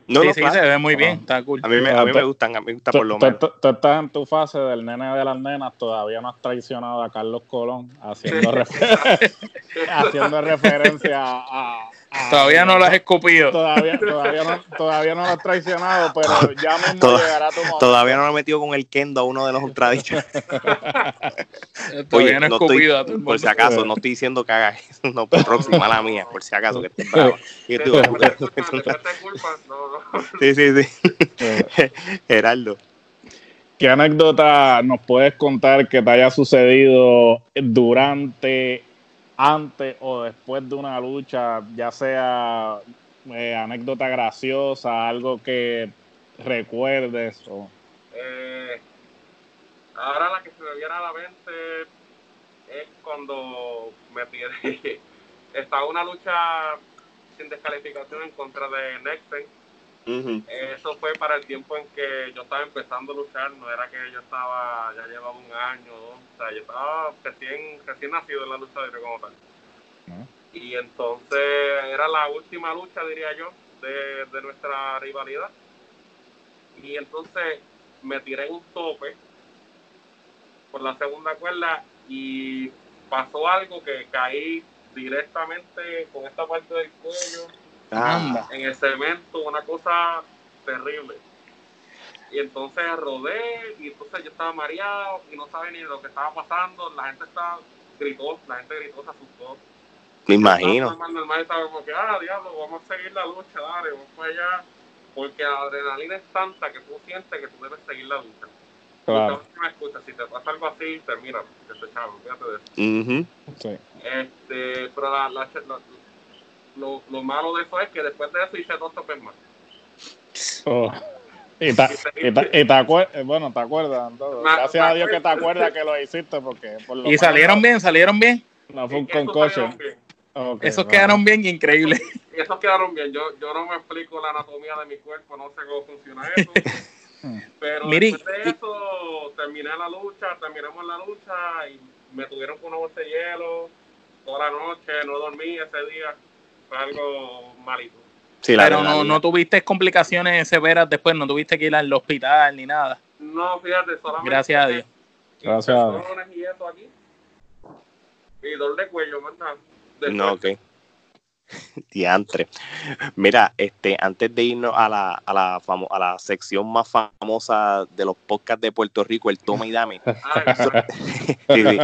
no, sí, no, sí, claro. se ve muy bien, está cool. A mí, me, a mí me gustan, a mí me gusta por lo Tú, menos. tú- estás en tu fase del nene de las nenas, todavía no has traicionado a Carlos Colón, haciendo, refer- haciendo referencia a- Todavía no lo has escupido. Todavía, todavía, no, todavía no lo has traicionado, pero ya mismo Toda- llegará tu momento. Todavía no lo he metido con el kendo a uno de los ultradichos. Todavía no he no estoy- escupido a todo el por si acaso, no estoy diciendo que hagas eso, no, por próxima, mala mía, por si acaso que estés brava. Y tú- sí, sí, sí. Eh, Gerardo. ¿Qué anécdota nos puedes contar que te haya sucedido durante, antes o después de una lucha, ya sea eh, anécdota graciosa, algo que recuerdes o... Eh, ahora la que se me viene a la mente es cuando me tiré, estaba una lucha sin descalificación en contra de Nexen. Eso fue para el tiempo en que yo estaba empezando a luchar, no era que yo estaba, ya llevaba un año, o sea, yo estaba recién, recién nacido en la lucha libre como tal. Y entonces era la última lucha, diría yo, de, de nuestra rivalidad. Y entonces me tiré en un tope por la segunda cuerda y pasó algo que caí directamente con esta parte del cuello Ah, en el cemento, una cosa terrible. Y entonces rodé y entonces yo estaba mareado y no sabía ni lo que estaba pasando. La gente estaba, gritó, la gente gritó, se asustó. me imagino. Normal, normal, estaba como que, ah, diablo, vamos a seguir la lucha, dale, vamos para allá. Porque la adrenalina es tanta que tú sientes que tú debes seguir la lucha. Claro. Usted me escucha, si te pasa algo así, termina, que te chavo, fíjate de eso. Ujú. Sí. Este, pero la, la- la- lo, lo malo de eso es que después de eso hice dos topes más. Oh. Y, ta- y, ta- y te acuer- eh, bueno, te acuerdas. Gracias a Dios que te acuerdas que lo hiciste porque por lo Y menos salieron bien, salieron bien. No fue un concoche. salieron bien. Ok, Esos bueno. quedaron bien increíbles. Esos quedaron bien. Yo, yo no me explico la anatomía de mi cuerpo, no sé cómo funciona eso. Pero después de eso, terminé la lucha, terminamos la lucha y me tuvieron con una bolsa de hielo toda la noche, no dormí ese día. Fue algo malito. Sí, la Pero no, no tuviste complicaciones severas después, no tuviste que ir al hospital ni nada. No, fíjate, solamente. Gracias a Dios. Gracias a Dios. Y dolor de cuello, ¿verdad? No, ok. Diantre. Mira, este, antes de irnos a la, a la famo- a la sección más famosa de los podcasts de Puerto Rico, el Toma y Dame, Ay, sí, sí.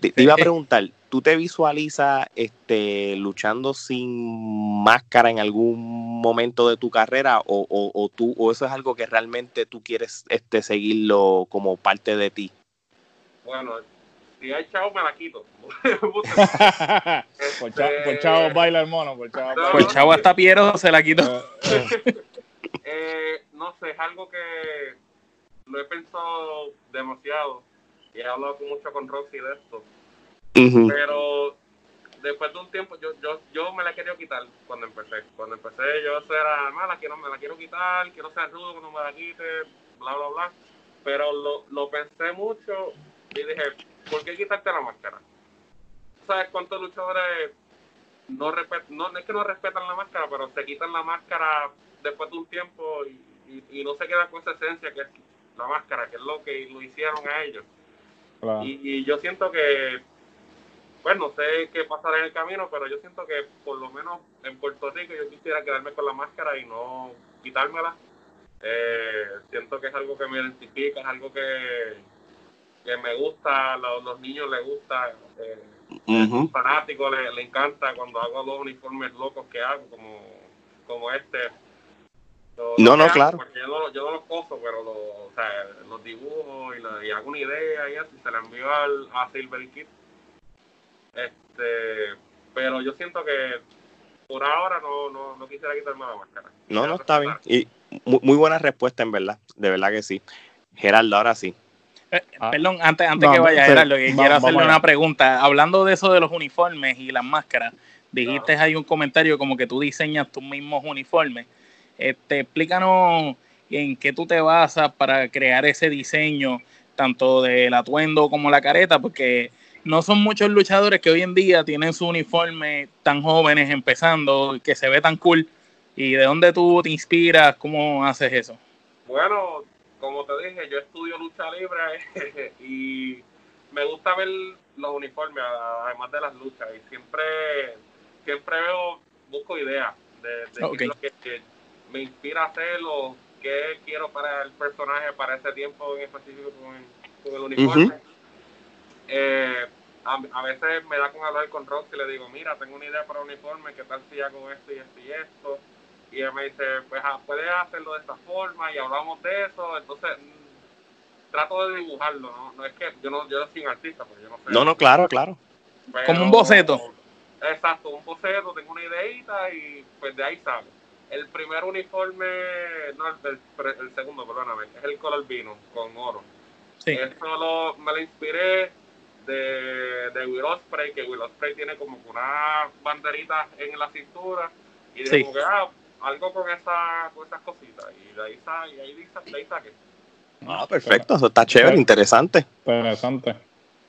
Te, te iba a preguntar, ¿tú te visualizas este, luchando sin máscara en algún momento de tu carrera o, o, o tú, o eso es algo que realmente tú quieres este, seguirlo como parte de ti? bueno, si hay chavo, me la quito. por, chavo, por chavo baila el mono, por chavo No, baila. Pues chavo hasta Piero se la quitó. Eh, no sé, es algo que lo he pensado demasiado y he hablado mucho con Roxy de esto, pero después de un tiempo yo yo yo me la he querido quitar cuando empecé. Cuando empecé yo eso era, mala, quiero, me la quiero quitar, quiero ser rudo cuando me la quite, bla, bla, bla. Pero lo, lo pensé mucho y dije, ¿por qué quitarte la máscara? ¿Sabes cuántos luchadores no, respet- no, no es que no respetan la máscara, pero se quitan la máscara después de un tiempo y, y- y no se queda con esa esencia que es la máscara, que es lo que lo hicieron a ellos. claro. Y, y yo siento que, bueno, no sé qué pasará en el camino, pero yo siento que por lo menos en Puerto Rico yo quisiera quedarme con la máscara y no quitármela. Eh, siento que es algo que me identifica, es algo que, que me gusta, a los, los niños les gusta. Eh, Ujú. fanático le, le encanta cuando hago los uniformes locos que hago, como, como este. Lo- No, no, claro. Porque yo, no, yo no los coso, pero lo, o sea, los dibujo y, hago una idea y y se la envío al, a Silver Kid. Este, pero yo siento que por ahora no, no, no quisiera quitarme la máscara. No, no, está bien. Y muy, muy buena respuesta, en verdad. De verdad que sí. Gerardo, ahora sí. Eh, Ah. Perdón, antes, antes que vaya, Gerardo, que vamos- quiero vamos hacerle una pregunta. Hablando de eso de los uniformes y las máscaras, dijiste Claro. ahí un comentario como que tú diseñas tus mismos uniformes. Este, explícanos en qué tú te basas para crear ese diseño, tanto del atuendo como la careta, porque no son muchos luchadores que hoy en día tienen su uniforme tan jóvenes empezando, que se ve tan cool. ¿Y de dónde tú te inspiras? ¿Cómo haces eso? Bueno, como te dije, yo estudio lucha libre y me gusta ver los uniformes, además de las luchas. Y siempre, siempre veo, busco ideas de, de Ok. qué es lo que, que me inspira a hacer o qué quiero para el personaje para ese tiempo en específico con el, con el uniforme. Eh, a, a veces me da con hablar con Rox y le digo, mira, tengo una idea para un uniforme, ¿qué tal si hago esto y esto y esto? Y él me dice, pues ah, puedes hacerlo de esta forma y hablamos de eso. Entonces, mm, trato de dibujarlo, ¿no? No es que yo no, yo no soy un artista, porque yo no sé. No, no, claro, claro. Como un boceto. Exacto, un boceto, tengo una ideita y pues de ahí sale. El primer uniforme, no, el, el, segundo, perdóname, es el color vino con oro. Sí. Eso lo, me lo inspiré de, de Will Ospreay, que Will Ospreay tiene como una banderita en la cintura y de que, ah, algo con, esa, con esas cositas. Y de ahí, y ahí, de ahí saqué. Ah, perfecto, eso está chévere, interesante. Interesante.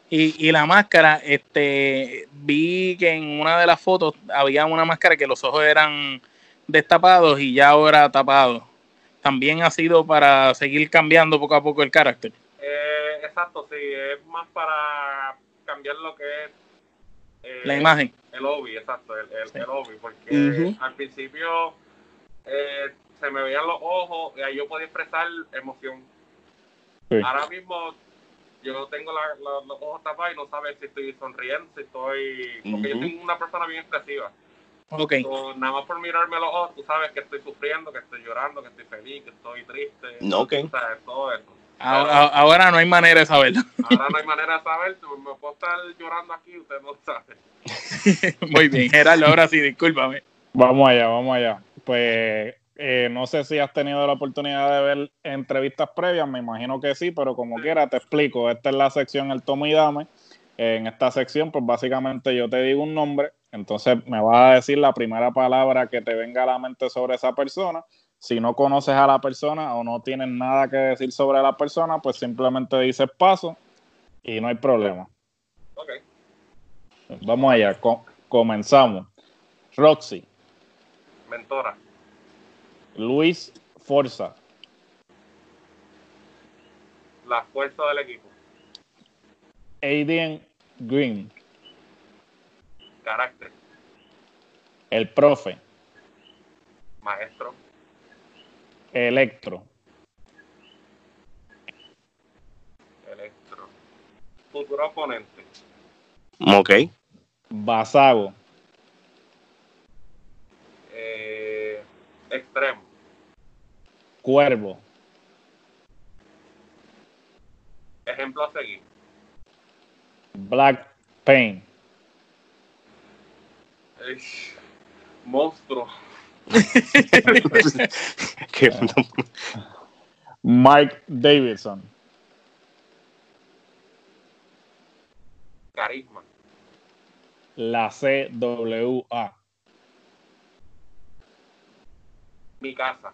Y, y la máscara, este, vi que en una de las fotos había una máscara que los ojos eran destapados y ya ahora tapados. También ha sido para seguir cambiando poco a poco el carácter. Eh, exacto, sí, es más para cambiar lo que es eh, la imagen. El obi, exacto, el, el, obi, porque al principio eh, se me veían los ojos y ahí yo podía expresar emoción. Ahora mismo yo tengo los ojos tapados y no sabes si estoy sonriendo, si estoy... Porque yo tengo una persona bien expresiva. Ok. nada más por mirarme los ojos, tú sabes que estoy sufriendo, que estoy llorando, que estoy feliz, que estoy triste. No, ok. todo eso. Ahora, no hay manera de saberlo. Ahora no hay manera de saberlo. Me puedo estar llorando aquí, usted no sabe. Muy bien, Gerardo, ahora sí, discúlpame. Vamos allá, vamos allá. Pues eh, no sé si has tenido la oportunidad de ver entrevistas previas, me imagino que sí, pero como quiera te explico. Esta es la sección El Tomo y Dame. En esta sección, pues básicamente yo te digo un nombre, entonces me vas a decir la primera palabra que te venga a la mente sobre esa persona. Si no conoces a la persona o no tienes nada que decir sobre la persona, pues simplemente dices paso y no hay problema. Ok. Vamos allá, comenzamos. Roxy. Mentora. Luis Forza. La fuerza del equipo. Aiden Green. Carácter. El profe. Maestro. Electro. Electro. Futuro oponente. Ok. Basago. Eh, extremo. Cuervo. Ejemplo a seguir. Black Pain. monstruo. Mike Davidson. Carisma. La CWA. Mi casa.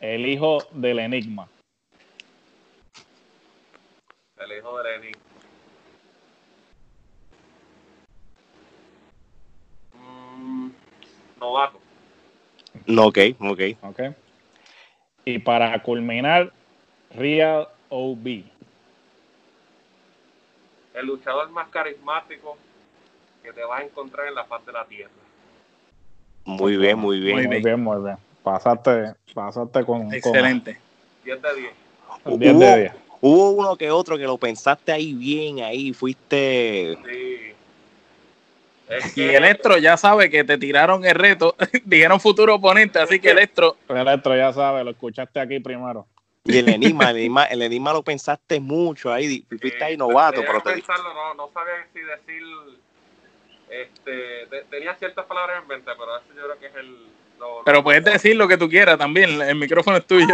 El hijo del enigma. El hijo del enigma. Mm, novato. Ok, ok. Ok. Y para culminar, Real OB. El luchador más carismático que te vas a encontrar en la faz de la tierra. Muy bien, muy bien. Muy bien, muy bien. Pasaste, pasaste con. Excelente. 10 de 10. 10 de 10. Hubo uno que otro que lo pensaste ahí bien, ahí fuiste. Sí. y Electro ya sabe que te tiraron el reto, dijeron futuro oponente, así que Electro. Electro ya sabe, lo escuchaste aquí primero. Y el enigma, el enigma, el enigma lo pensaste mucho ahí, fuiste ahí novato, pero te... pensarlo, no, no sabía si decir, este, tenía ciertas palabras en mente, pero eso yo creo que es el, pero puedes decir lo que tú quieras también, el micrófono es tuyo.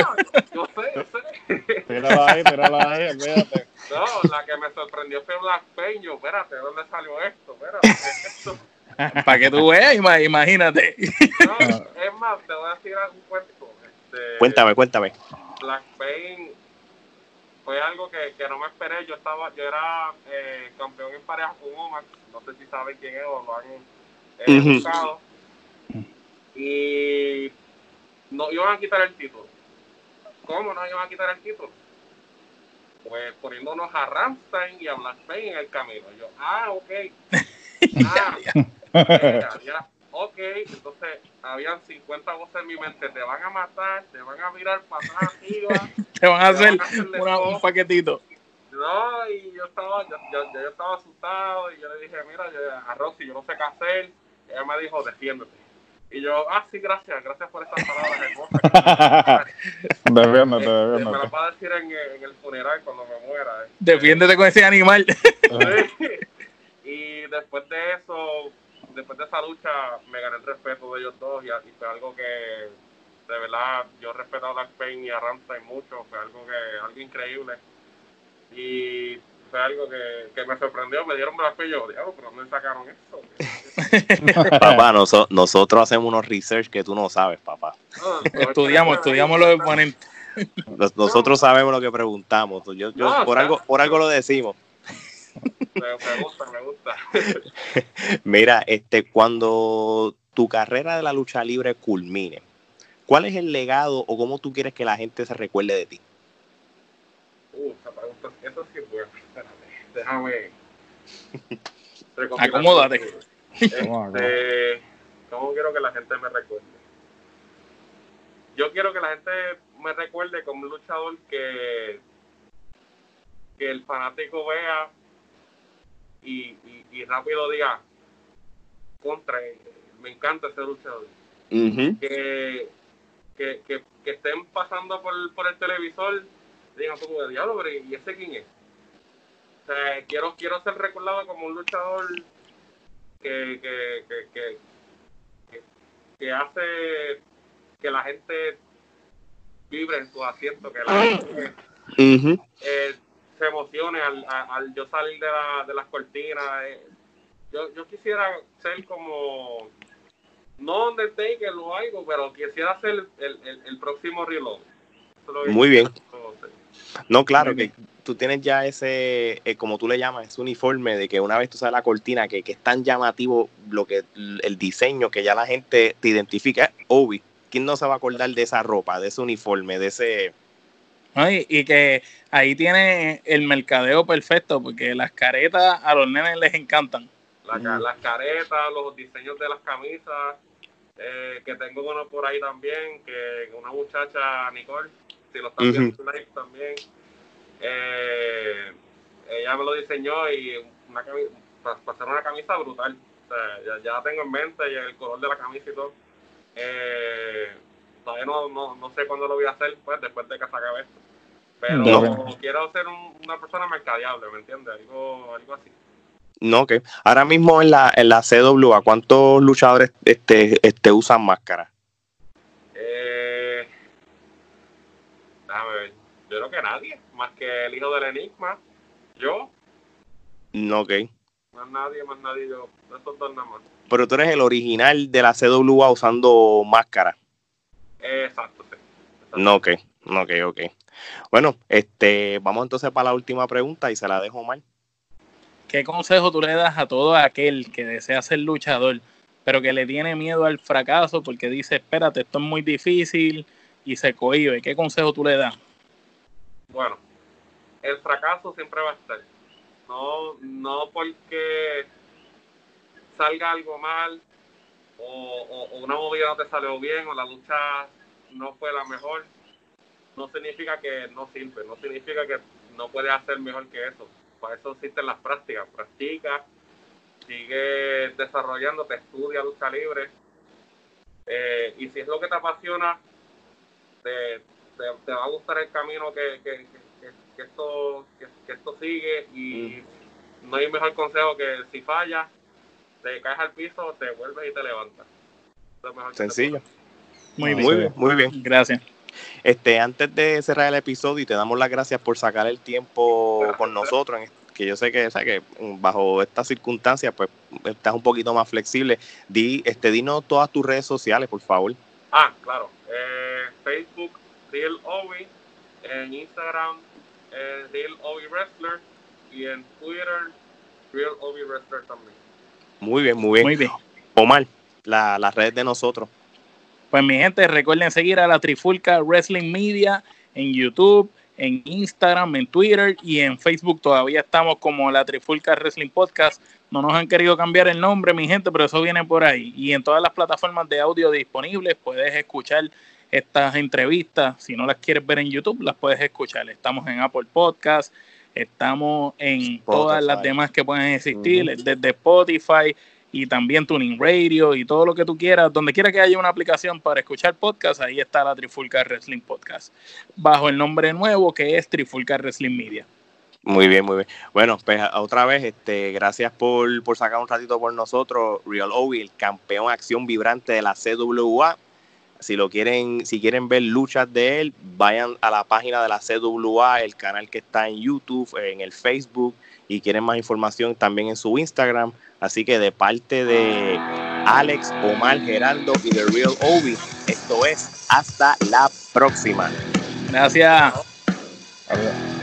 yo sé, yo sé. Tíralo ahí, tíralo ahí, olvídate. No, la que me sorprendió fue Black. Yo, espérate, ¿dónde salió esto? Espérate, esto? Para que tú veas, imagínate. No, es más, te voy a decir un cuento. Este, cuéntame, cuéntame. Black Pain fue algo que, que, no me esperé. Yo estaba, yo era eh, campeón en pareja con Omar. No sé si saben quién es o lo han eh, buscado y no iban a quitar el título. ¿Cómo no iban a quitar el título? Pues poniéndonos a Ramstein y a Black Pain en el camino. Yo, ah, ok. Ah, ya, ok. Entonces, habían 50 voces en mi mente. Te van a matar, te van a mirar para atrás arriba. te van a hacer, un paquetito. No, y yo estaba, yo, yo, estaba asustado y yo le dije, mira, a Roxy, yo no sé qué hacer. Ella me dijo, defiéndete Y yo, ah, sí, gracias, gracias por estas palabras hermosas. Bebiéndote, Este, me bebiéndote. las va a decir en, en el funeral cuando me muera. eh. Defiéndete con ese animal. Y después de eso, después de esa lucha, me gané el respeto de ellos dos y, y fue algo que, de verdad, yo respeto a Dark Pain y a Ramsay mucho, fue algo que, algo increíble. Y fue algo que, que me sorprendió, me dieron brazo y yo, diablo, pero ¿dónde sacaron eso? Papá, noso- nosotros hacemos unos research que tú no sabes, papá. No, estudiamos, estudiamos los oponentes. Nos- Nosotros sabemos lo que preguntamos. Yo, yo- No, por, algo, por algo lo decimos. Me, gusta, me gusta. Mira, este, cuando tu carrera de la lucha libre culmine, ¿cuál es el legado o cómo tú quieres que la gente se recuerde de ti? Uh, esa pregunta, eso sí es bueno. Espérame, déjame. recopilar Acomódate. Este, ¿Cómo quiero que la gente me recuerde? Yo quiero que la gente me recuerde como un luchador que, que el fanático vea y, y, y rápido diga, contra, eh, me encanta ese luchador. que, que, que, que estén pasando por, por el televisor digan como de diablo, pero ¿y ese quién es? O sea, quiero, quiero ser recordado como un luchador que, que, que, que, que- que hace que la gente vibre en su asiento, que la gente Ujú. eh, se emocione al, a- al yo salir de, la, de las cortinas. eh. Yo, yo quisiera ser como, no Undertaker o algo, pero quisiera ser el, el, el próximo Reload. Muy bien. No, claro, que tú tienes ya ese, eh, como tú le llamas, ese uniforme de que una vez tú sabes la cortina, que, que es tan llamativo lo que el diseño, que ya la gente te identifica. Obi, ¿quién no se va a acordar de esa ropa, de ese uniforme, de ese... ¿no? Y, y que ahí tiene el mercadeo perfecto, porque las caretas a los nenes les encantan. La. Las caretas, los diseños de las camisas, eh, que tengo uno por ahí también, que una muchacha, Nicole, si lo están viendo live también, eh, ella me lo diseñó y una cami- para, para hacer una camisa brutal. O sea, ya, ya la tengo en mente y el color de la camisa y todo. Eh, todavía no, no, no sé cuándo lo voy a hacer, pues después de que se acabe esto. Pero No. quiero ser un- una persona mercadeable, ¿me entiendes? Algo, algo así. No, que ahora mismo en la, en la CWA, ¿cuántos luchadores este, este, usan máscara? Eh, déjame ver. Yo creo que nadie, más que el hijo del Enigma. Yo, No, ok. más nadie, más nadie, yo. Esos dos nada más. Pero tú eres el original de la CWA usando máscara. Exacto, sí. Exacto. No, ok, no, ok, ok. Bueno, este, vamos entonces para la última pregunta y se la dejo mal. ¿Qué consejo tú le das a todo aquel que desea ser luchador, pero que le tiene miedo al fracaso porque dice, espérate, esto es muy difícil y se cohíbe? ¿Qué consejo tú le das? Bueno, el fracaso siempre va a estar. No, no porque salga algo mal o, o- o una movida no te salió bien o la lucha no fue la mejor, no significa que no sirve, no significa que no puedes hacer mejor que eso. Para eso existen las prácticas. Practica, sigue desarrollándote, estudia lucha libre. Eh, y si es lo que te apasiona, te, te, te va a gustar el camino que, que, que- que esto, que, que esto sigue y no hay mejor consejo que si fallas, te caes al piso, te vuelves y te levantas. Sencillo. Muy bien. Muy bien, muy bien. Gracias. Este, antes de cerrar el episodio y te damos las gracias por sacar el tiempo con nosotros, en- que yo sé que, o sea, que mm, bajo estas circunstancias, pues estás un poquito más flexible. Di, este, dinos todas tus redes sociales, por favor. Ah, claro. Eh, Facebook, Real Ovi. En Instagram, eh, Real Ovi Wrestler. Y en Twitter, Real Ovi Wrestler también. Muy bien, muy bien. Muy bien. Omar, la- las redes de nosotros. Pues mi gente, recuerden seguir a la Trifulca Wrestling Media en YouTube, en Instagram, en Twitter y en Facebook. Todavía estamos como la Trifulca Wrestling Podcast. No nos han querido cambiar el nombre, mi gente, pero eso viene por ahí. Y en todas las plataformas de audio disponibles puedes escuchar estas entrevistas. Si no las quieres ver en YouTube, las puedes escuchar. Estamos en Apple Podcast, estamos en todas las demás que pueden existir, desde Spotify y también Tuning Radio y todo lo que tú quieras. Donde quiera que haya una aplicación para escuchar podcast, ahí está la Trifulca Wrestling Podcast, bajo el nombre nuevo que es Trifulca Wrestling Media. Muy bien, muy bien. Bueno, pues otra vez, este, gracias por, sacar un ratito por nosotros, Real Ovi, el campeón acción vibrante de la CWA. Si lo quieren, si quieren ver luchas de él, vayan a la página de la CWA, el canal que está en YouTube, en el Facebook, y quieren más información también en su Instagram. Así que de parte de Alex, Omar, Geraldo y The Real Ovi, esto es hasta la próxima. Gracias. Adiós.